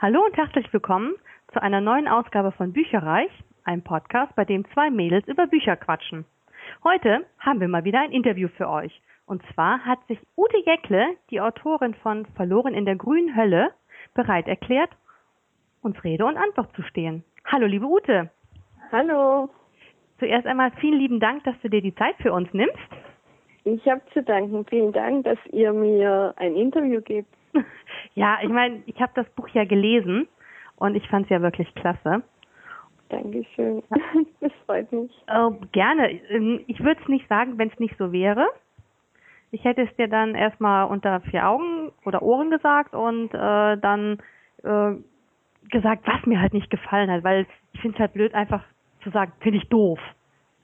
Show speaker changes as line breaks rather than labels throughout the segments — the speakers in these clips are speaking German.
Hallo und herzlich willkommen zu einer neuen Ausgabe von Bücherreich, einem Podcast, bei dem zwei Mädels über Bücher quatschen. Heute haben wir mal wieder ein Interview für euch. Und zwar hat sich Ute Jäckle, die Autorin von Verloren in der grünen Hölle, bereit erklärt, uns Rede und Antwort zu stehen. Hallo, liebe Ute.
Hallo.
Zuerst einmal vielen lieben Dank, dass du dir die Zeit für uns nimmst.
Ich habe zu danken. Vielen Dank, dass ihr mir ein Interview gebt.
Ja, ich meine, ich habe das Buch ja gelesen und ich fand es ja wirklich klasse.
Dankeschön. Das freut mich.
Äh, gerne. Ähm, Ich würde es nicht sagen, wenn es nicht so wäre. Ich hätte es dir dann erstmal unter vier Augen oder Ohren gesagt und äh, dann äh, gesagt, was mir halt nicht gefallen hat, weil ich finde es halt blöd, einfach zu sagen, finde ich doof.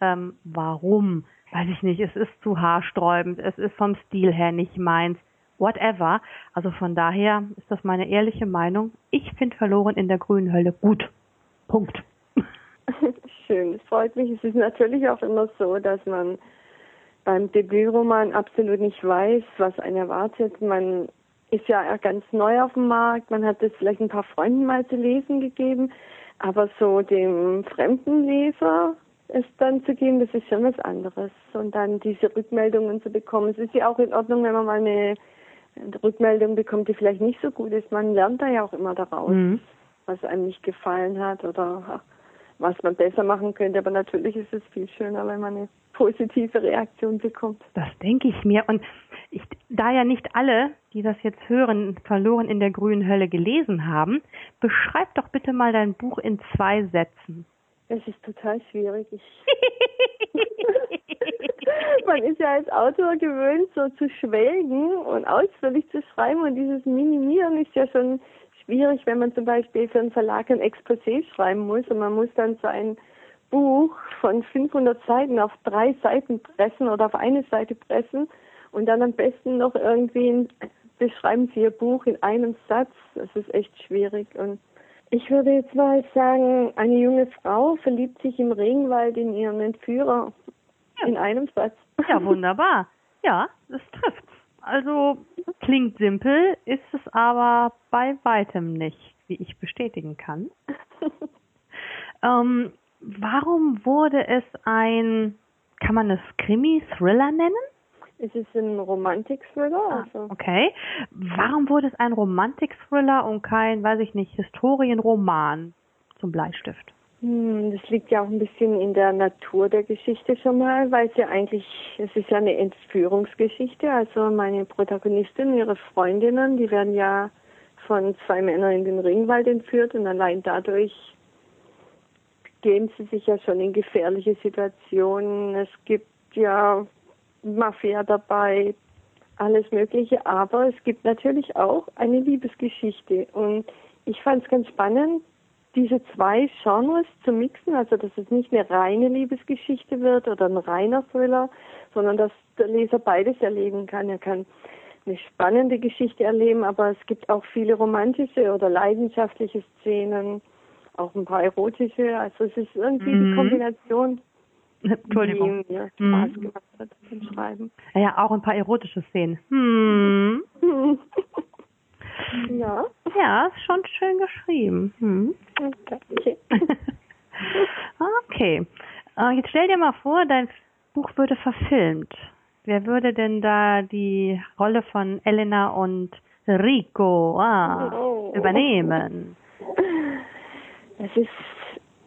Ähm, warum? Weiß ich nicht. Es ist zu haarsträubend. Es ist vom Stil her nicht meins. Whatever. Also von daher ist das meine ehrliche Meinung. Ich finde Verloren in der grünen Hölle gut. Punkt.
Schön, das freut mich. Es ist natürlich auch immer so, dass man beim Debütroman absolut nicht weiß, was einen erwartet. Man ist ja ganz neu auf dem Markt, man hat es vielleicht ein paar Freunden mal zu lesen gegeben, aber so dem fremden Leser es dann zu geben, das ist schon was anderes. Und dann diese Rückmeldungen zu bekommen. Es ist ja auch in Ordnung, wenn man mal eine, Rückmeldung bekommt, die vielleicht nicht so gut ist. Man lernt da ja auch immer daraus,
Mhm.
was einem nicht gefallen hat oder was man besser machen könnte. Aber natürlich ist es viel schöner, wenn man eine positive Reaktion bekommt.
Das denke ich mir. Und ich, da ja nicht alle, die das jetzt hören, verloren in der grünen Hölle gelesen haben, beschreib doch bitte mal dein Buch in zwei Sätzen.
Das ist total schwierig. Man ist ja als Autor gewöhnt, so zu schwelgen und ausführlich zu schreiben und dieses Minimieren ist ja schon schwierig, wenn man zum Beispiel für einen Verlag ein Exposé schreiben muss und man muss dann so ein Buch von 500 Seiten auf drei Seiten pressen oder auf eine Seite pressen und dann am besten noch irgendwie ein, beschreiben Sie Ihr Buch in einem Satz. Das ist echt schwierig und ich würde jetzt mal sagen, eine junge Frau verliebt sich im Regenwald in ihren Entführer. In einem Satz.
Ja, wunderbar. Ja, das trifft. Also klingt simpel, ist es aber bei weitem nicht, wie ich bestätigen kann. ähm, warum wurde es ein, kann man es Krimi-Thriller nennen?
Es ist ein Romantik-Thriller.
Ah,
Also.
okay. Warum wurde es ein Romantik-Thriller und kein, weiß ich nicht, Historienroman zum Bleistift?
Hm, das liegt ja auch ein bisschen in der Natur der Geschichte schon mal, weil es ja eigentlich, es ist ja eine Entführungsgeschichte. Also meine Protagonistin, ihre Freundinnen, die werden ja von zwei Männern in den Regenwald entführt und allein dadurch geben sie sich ja schon in gefährliche Situationen. Es gibt ja Mafia dabei, alles Mögliche, aber es gibt natürlich auch eine Liebesgeschichte und ich fand es ganz spannend, diese zwei Genres zu mixen, also dass es nicht eine reine Liebesgeschichte wird oder ein reiner Thriller, sondern dass der Leser beides erleben kann. Er kann eine spannende Geschichte erleben, aber es gibt auch viele romantische oder leidenschaftliche Szenen, auch ein paar erotische. Also es ist irgendwie
Mhm.
die Kombination,
Entschuldigung.
die mir Spaß
Mhm.
gemacht hat beim Schreiben.
Ja, auch ein paar erotische Szenen. Hm.
ja,
Ja, ist schon schön geschrieben. Hm.
okay.
okay. Äh, jetzt stell dir mal vor, dein Buch würde verfilmt. Wer würde denn da die Rolle von Elena und Rico ah,
Oh.
übernehmen?
Es ist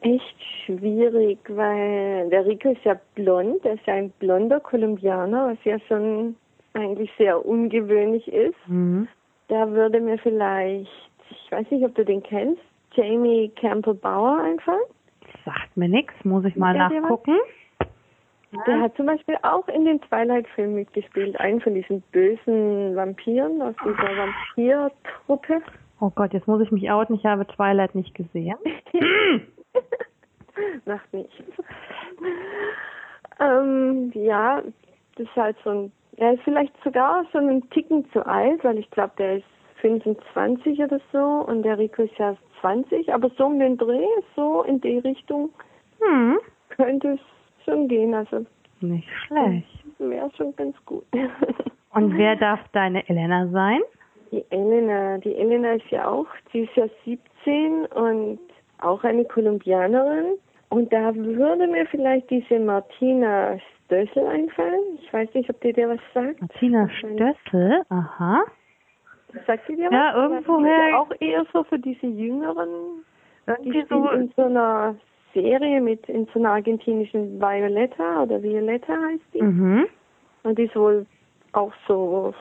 echt schwierig, weil der Rico ist ja blond, er ist ja ein blonder Kolumbianer, was ja schon eigentlich sehr ungewöhnlich ist.
Hm.
Da würde mir vielleicht, ich weiß nicht, ob du den kennst, Jamie Campbell Bauer einfallen.
Sagt mir nichts, muss ich mal
was?
nachgucken.
Der hat zum Beispiel auch in den Twilight-Filmen mitgespielt, einen von diesen bösen Vampiren aus dieser Vampir-Truppe.
Oh Gott, jetzt muss ich mich outen, ich habe Twilight nicht gesehen.
Macht nichts. ähm, ja, das ist halt so ein, er ist vielleicht sogar schon einen Ticken zu alt, weil ich glaube, der ist 25 oder so und der Rico ist ja 20, aber so um den Dreh, so in die Richtung
Hm,
könnte es schon gehen, also
nicht schlecht.
wäre schon ganz gut.
Und wer darf deine Elena sein?
Die Elena, die Elena ist ja auch, die ist ja 17 und auch eine Kolumbianerin. Und da würde mir vielleicht diese Martina Stössel einfallen. Ich weiß nicht, ob die dir was sagt.
Martina Stössel, aha.
Sagt sie dir was?
Ja, irgendwoher.
Auch eher so für diese Jüngeren. Die
Irgendwie
spielt
so.
in so einer Serie mit, in so einer argentinischen Violetta oder Violetta heißt die.
Mhm.
Und die ist wohl auch so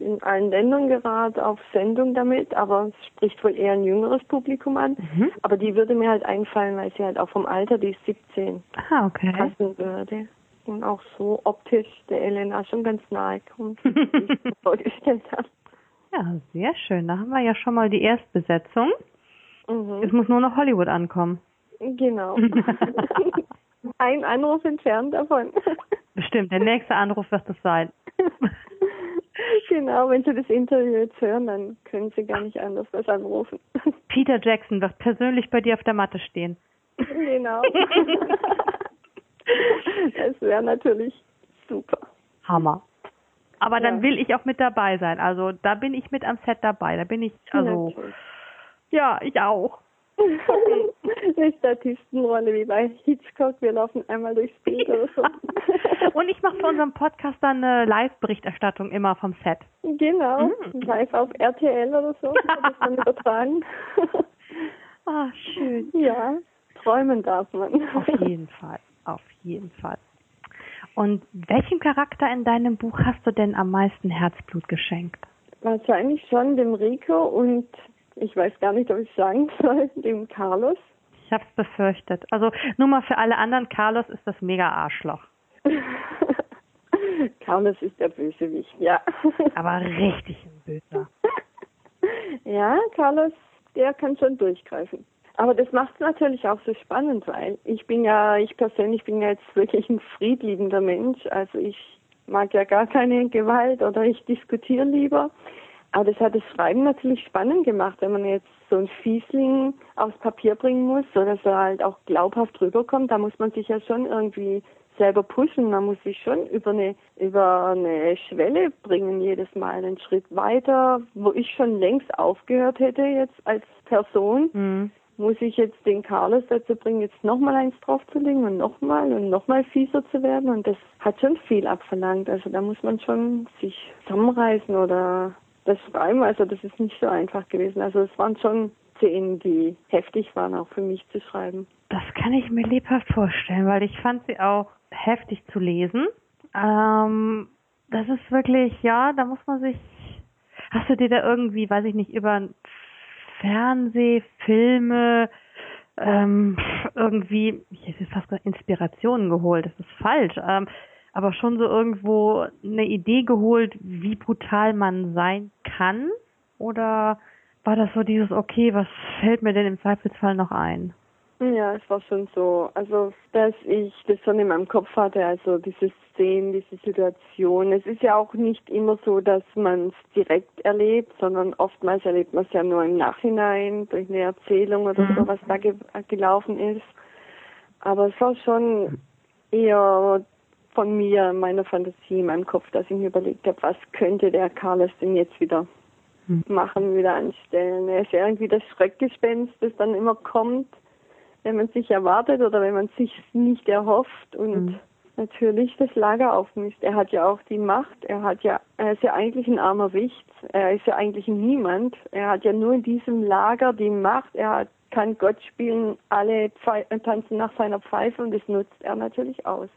in allen Ländern gerade auf Sendung damit, aber es spricht wohl eher ein jüngeres Publikum an.
Mhm.
Aber die würde mir halt einfallen, weil sie halt auch vom Alter, die ist 17,
Ah, okay.
passen würde. Und auch so optisch der Elena schon ganz nahe kommt, wie ich mir vorgestellt habe.
Ja, sehr schön. Da haben wir ja schon mal die Erstbesetzung. Es
Mhm.
muss nur noch Hollywood ankommen.
Genau. Ein Anruf entfernt davon.
Bestimmt, der nächste Anruf wird es sein.
genau, wenn Sie das Interview jetzt hören, dann können Sie gar nicht anders als anrufen.
Peter Jackson wird persönlich bei dir auf der Matte stehen.
genau. das wäre natürlich super.
Hammer. Aber dann
Ja.
will ich auch mit dabei sein. Also da bin ich mit am Set dabei. Da bin ich, also,
Natürlich.
ja, ich auch.
Eine Statistenrolle wie bei Hitchcock, wir laufen einmal durchs Bild oder so.
Und ich mache für unseren Podcast dann eine Live-Berichterstattung immer vom Set.
Genau,
Mhm.
live auf RTL oder so, wird das dann übertragen.
Ah, schön.
ja, träumen darf man.
Auf jeden Fall. Auf jeden Fall. Und welchem Charakter in deinem Buch hast du denn am meisten Herzblut geschenkt?
Wahrscheinlich schon dem Rico und ich weiß gar nicht, ob ich sagen soll, dem Carlos.
Ich hab's befürchtet. Also nur mal für alle anderen, Carlos ist das mega Arschloch.
Carlos ist der Bösewicht, ja.
Aber richtig ein Böser.
Ja, Carlos, der kann schon durchgreifen. Aber das macht es natürlich auch so spannend, weil ich bin ja, ich persönlich bin ja jetzt wirklich ein friedliebender Mensch. Also ich mag ja gar keine Gewalt oder ich diskutiere lieber. Aber das hat das Schreiben natürlich spannend gemacht, wenn man jetzt so einen Fiesling aufs Papier bringen muss, so dass er halt auch glaubhaft rüberkommt. Da muss man sich ja schon irgendwie selber pushen. Man muss sich schon über eine, über eine Schwelle bringen, jedes Mal einen Schritt weiter, wo ich schon längst aufgehört hätte jetzt als Person.
Mhm.
Muss ich jetzt den Carlos dazu bringen, jetzt nochmal eins draufzulegen und nochmal und nochmal fieser zu werden? Und das hat schon viel abverlangt. Also da muss man schon sich zusammenreißen oder das Schreiben. Also das ist nicht so einfach gewesen. Also es waren schon Szenen, die heftig waren, auch für mich zu schreiben.
Das kann ich mir lebhaft vorstellen, weil ich fand sie auch heftig zu lesen. Ähm, das ist wirklich, ja, da muss man sich. Hast du dir da irgendwie, weiß ich nicht, über Fernseh, Filme, ähm, irgendwie, ich hätte fast gesagt, Inspirationen geholt, das ist falsch, ähm, aber schon so irgendwo eine Idee geholt, wie brutal man sein kann? Oder war das so dieses, okay, was fällt mir denn im Zweifelsfall noch ein?
Ja, es war schon so. Also, dass ich das schon in meinem Kopf hatte, also diese Szenen, diese Situation. Es ist ja auch nicht immer so, dass man es direkt erlebt, sondern oftmals erlebt man es ja nur im Nachhinein durch eine Erzählung oder
Mhm.
so, was da ge gelaufen ist. Aber es war schon eher von mir, meiner Fantasie, in meinem Kopf, dass ich mir überlegt habe, was könnte der Carlos denn jetzt wieder
Hm.
machen, wieder anstellen. Er ist ja irgendwie das Schreckgespenst, das dann immer kommt, wenn man sich erwartet oder wenn man sich nicht erhofft und
Mhm.
natürlich das Lager aufmischt. Er hat ja auch die Macht, er hat ja, er ist ja eigentlich ein armer Wicht, er ist ja eigentlich Niemand. Er hat ja nur in diesem Lager die Macht, er hat, kann Gott spielen, alle Pfei tanzen nach seiner Pfeife und das nutzt er natürlich aus.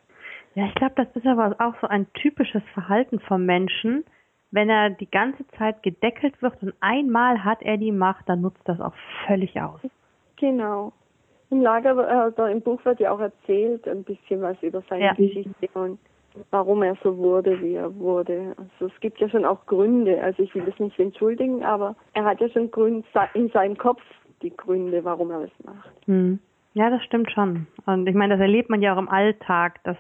Ja, ich glaube, das ist aber auch so ein typisches Verhalten vom Menschen. Wenn er die ganze Zeit gedeckelt wird und einmal hat er die Macht, dann nutzt das auch völlig aus.
Genau. Im Lager, oder im Buch wird ja auch erzählt, ein bisschen was über seine
Ja.
Geschichte und warum er so wurde, wie er wurde. Also es gibt ja schon auch Gründe. Also ich will das nicht entschuldigen, aber er hat ja schon Grund, in seinem Kopf die Gründe, warum er das macht.
Hm. Ja, das stimmt schon. Und ich meine, das erlebt man ja auch im Alltag, dass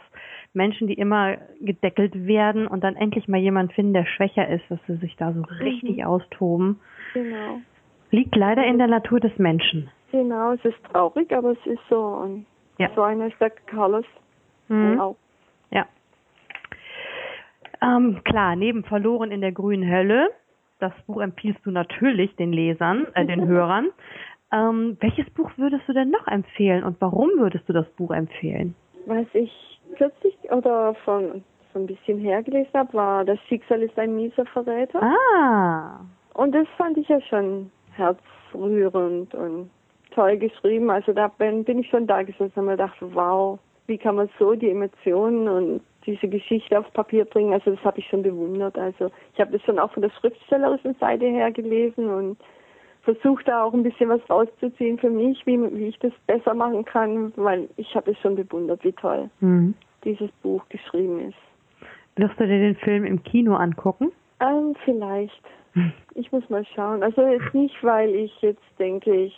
Menschen, die immer gedeckelt werden und dann endlich mal jemand finden, der schwächer ist, dass sie sich da so richtig austoben,
Genau.
liegt leider in der Natur des Menschen.
Genau, es ist traurig, aber es ist so. Und
Ja.
so einer der Carlos
Mhm.
auch.
Ja. Ähm, klar, neben verloren in der grünen Hölle Das Buch empfiehlst du natürlich den Lesern, äh, den Hörern. Ähm, welches Buch würdest du denn noch empfehlen und warum würdest du das Buch empfehlen?
Was ich kürzlich oder von so ein bisschen hergelesen habe, war Das Schicksal ist ein mieser Verräter.
Ah.
Und das fand ich ja schon herzrührend und toll geschrieben. Also da bin, bin ich schon da gesessen und mir gedacht, wow, wie kann man so die Emotionen und diese Geschichte aufs Papier bringen. Also das habe ich schon bewundert. Also ich habe das schon auch von der schriftstellerischen Seite her gelesen und versucht da auch ein bisschen was rauszuziehen für mich, wie, wie ich das besser machen kann, weil ich habe es schon bewundert, wie toll mhm. dieses Buch geschrieben ist.
Wirst du dir den Film im Kino angucken?
Ähm, vielleicht. Hm. Ich muss mal schauen. Also jetzt nicht, weil ich jetzt denke, ich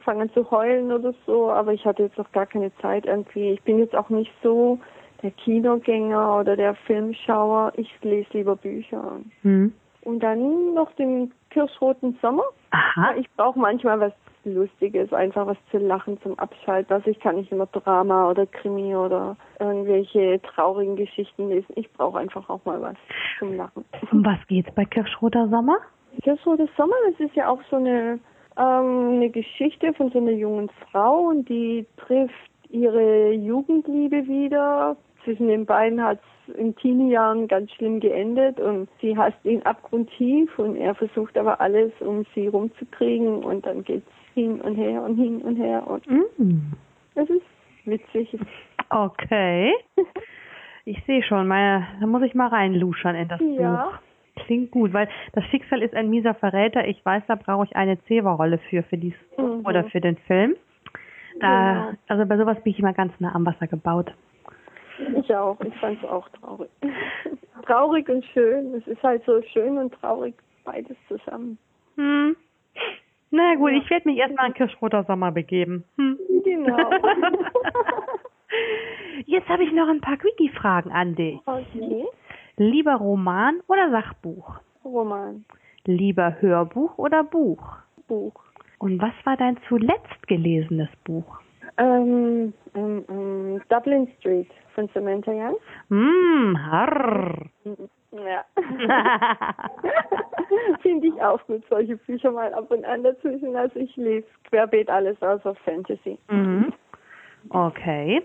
fange an zu heulen oder so, aber ich hatte jetzt auch gar keine Zeit irgendwie. Ich bin jetzt auch nicht so der Kinogänger oder der Filmschauer. Ich lese lieber Bücher. Hm. Und dann noch den Kirschroten Sommer. Aha. Ich brauche manchmal was Lustiges, einfach was zu lachen zum Abschalten. Also ich kann nicht immer Drama oder Krimi oder irgendwelche traurigen Geschichten lesen. Ich brauche einfach auch mal was zum Lachen.
Um was geht's bei Kirschroter Sommer?
Kirschroter Sommer, das ist ja auch so eine, ähm, eine Geschichte von so einer jungen Frau und die trifft ihre Jugendliebe wieder. Zwischen den beiden hat es in Teenie-Jahren ganz schlimm geendet und sie hasst ihn abgrundtief und er versucht aber alles, um sie rumzukriegen und dann geht's hin und her und hin und her und mm. das ist witzig.
Okay. Ich sehe schon, meine, da muss ich mal reinluschern in das ja. Buch. Klingt gut, weil das Schicksal ist ein mieser Verräter. Ich weiß, da brauche ich eine Zewa-Rolle für, für dieses mhm. oder für den Film. Da, ja. Also bei sowas bin ich immer ganz nah am Wasser gebaut.
Ich auch. Ich fand es auch traurig. traurig und schön. Es ist halt so schön und traurig beides zusammen.
Hm. Na gut, ja. ich werde mich erstmal an Kirschroter Sommer begeben. Hm.
Genau.
Jetzt habe ich noch ein paar Quickie-Fragen an dich.
Okay.
Lieber Roman oder Sachbuch?
Roman.
Lieber Hörbuch oder Buch?
Buch.
Und was war dein zuletzt gelesenes Buch?
Ähm, ähm, ähm, Dublin Street von Samantha Young.
Mm, harr.
Ja. Finde ich auch gut, solche Bücher mal ab und an dazwischen. Also ich lese querbeet alles außer Fantasy.
Mhm. Okay.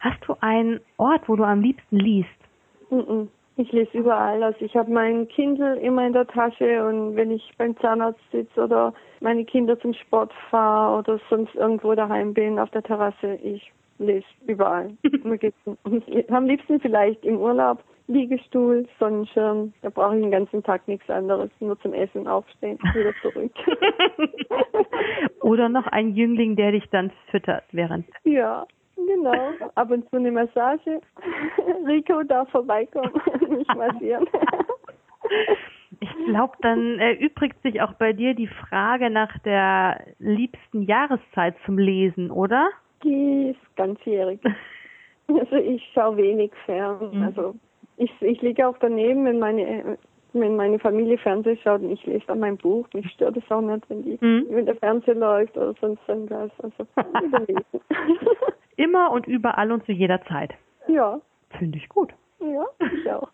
Hast du einen Ort, wo du am liebsten liest?
Mhm. Ich lese überall. Also ich habe mein Kindle immer in der Tasche und wenn ich beim Zahnarzt sitze oder meine Kinder zum Sport fahre oder sonst irgendwo daheim bin auf der Terrasse, ich lese überall. am liebsten vielleicht im Urlaub. Liegestuhl, Sonnenschirm, da brauche ich den ganzen Tag nichts anderes, nur zum Essen aufstehen, wieder zurück.
Oder noch ein Jüngling, der dich dann füttert während.
Ja, Genau, ab und zu eine Massage. Rico darf vorbeikommen, mich massieren.
Ich glaube, dann erübrigt sich auch bei dir die Frage nach der liebsten Jahreszeit zum Lesen, oder?
Die ist ganzjährig. Also ich schaue wenig fern. Mhm. Also ich, ich liege auch daneben, wenn meine wenn meine Familie Fernsehen schaut und ich lese dann mein Buch. Mich stört es auch nicht, wenn, die, mhm. wenn der Fernseher läuft oder sonst irgendwas. Also
Immer und überall und zu jeder Zeit.
Ja.
Finde ich gut.
Ja, ich auch.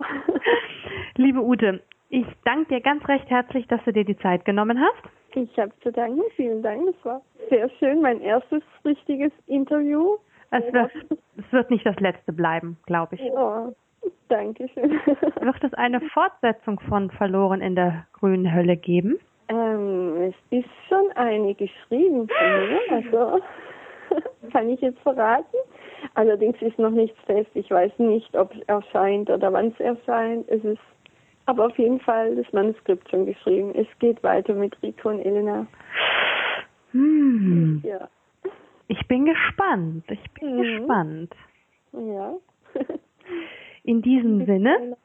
Liebe Ute, ich danke dir ganz recht herzlich, dass du dir die Zeit genommen hast.
Ich habe zu danken. Vielen Dank. Das war sehr schön. Mein erstes richtiges Interview.
Es wird, es wird nicht das letzte bleiben, glaube ich.
Ja, danke schön.
Wird es eine Fortsetzung von Verloren in der grünen Hölle geben?
Ähm, es ist schon eine geschrieben von mir. Also kann ich jetzt verraten. Allerdings ist noch nichts fest. Ich weiß nicht, ob es erscheint oder wann es erscheint. Es ist aber auf jeden Fall das Manuskript schon geschrieben. Es geht weiter mit Rico und Elena.
Hm. Ja. Ich bin gespannt. Ich bin mhm. gespannt.
Ja.
In diesem Sinne.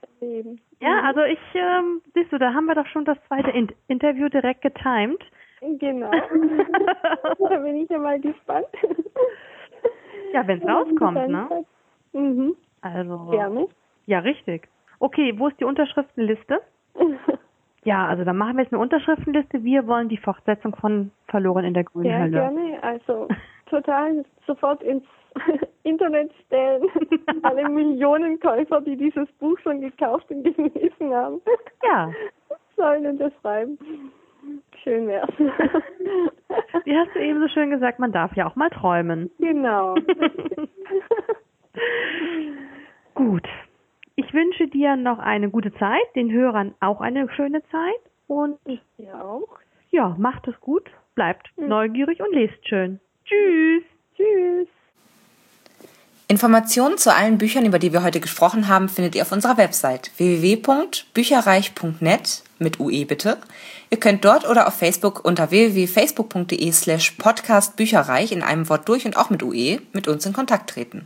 Ja, also ich, ähm, siehst du, da haben wir doch schon das zweite In Interview direkt getimed.
Genau. da bin ich ja mal gespannt.
Ja, wenn es rauskommt, ne?
Mhm.
Also.
Gerne.
Ja, richtig. Okay, wo ist die Unterschriftenliste? ja, also dann machen wir jetzt eine Unterschriftenliste. Wir wollen die Fortsetzung von Verloren in der grünen
ja,
Hölle.
gerne. Also total sofort ins Internet stellen. Alle Millionen Käufer, die dieses Buch schon gekauft und gelesen haben.
Ja.
sollen unterschreiben. Schön wär's.
Wie hast du eben so schön gesagt, man darf ja auch mal träumen.
Genau.
Gut. Ich wünsche dir noch eine gute Zeit, den Hörern auch eine schöne Zeit und
ich dir auch.
Ja, macht es gut, bleibt mhm. neugierig und lest schön. Tschüss.
Tschüss.
Informationen zu allen Büchern, über die wir heute gesprochen haben, findet ihr auf unserer Website www.bücherreich.net mit UE bitte. Ihr könnt dort oder auf Facebook unter www.facebook.de slash podcastbücherreich in einem Wort durch und auch mit UE mit uns in Kontakt treten.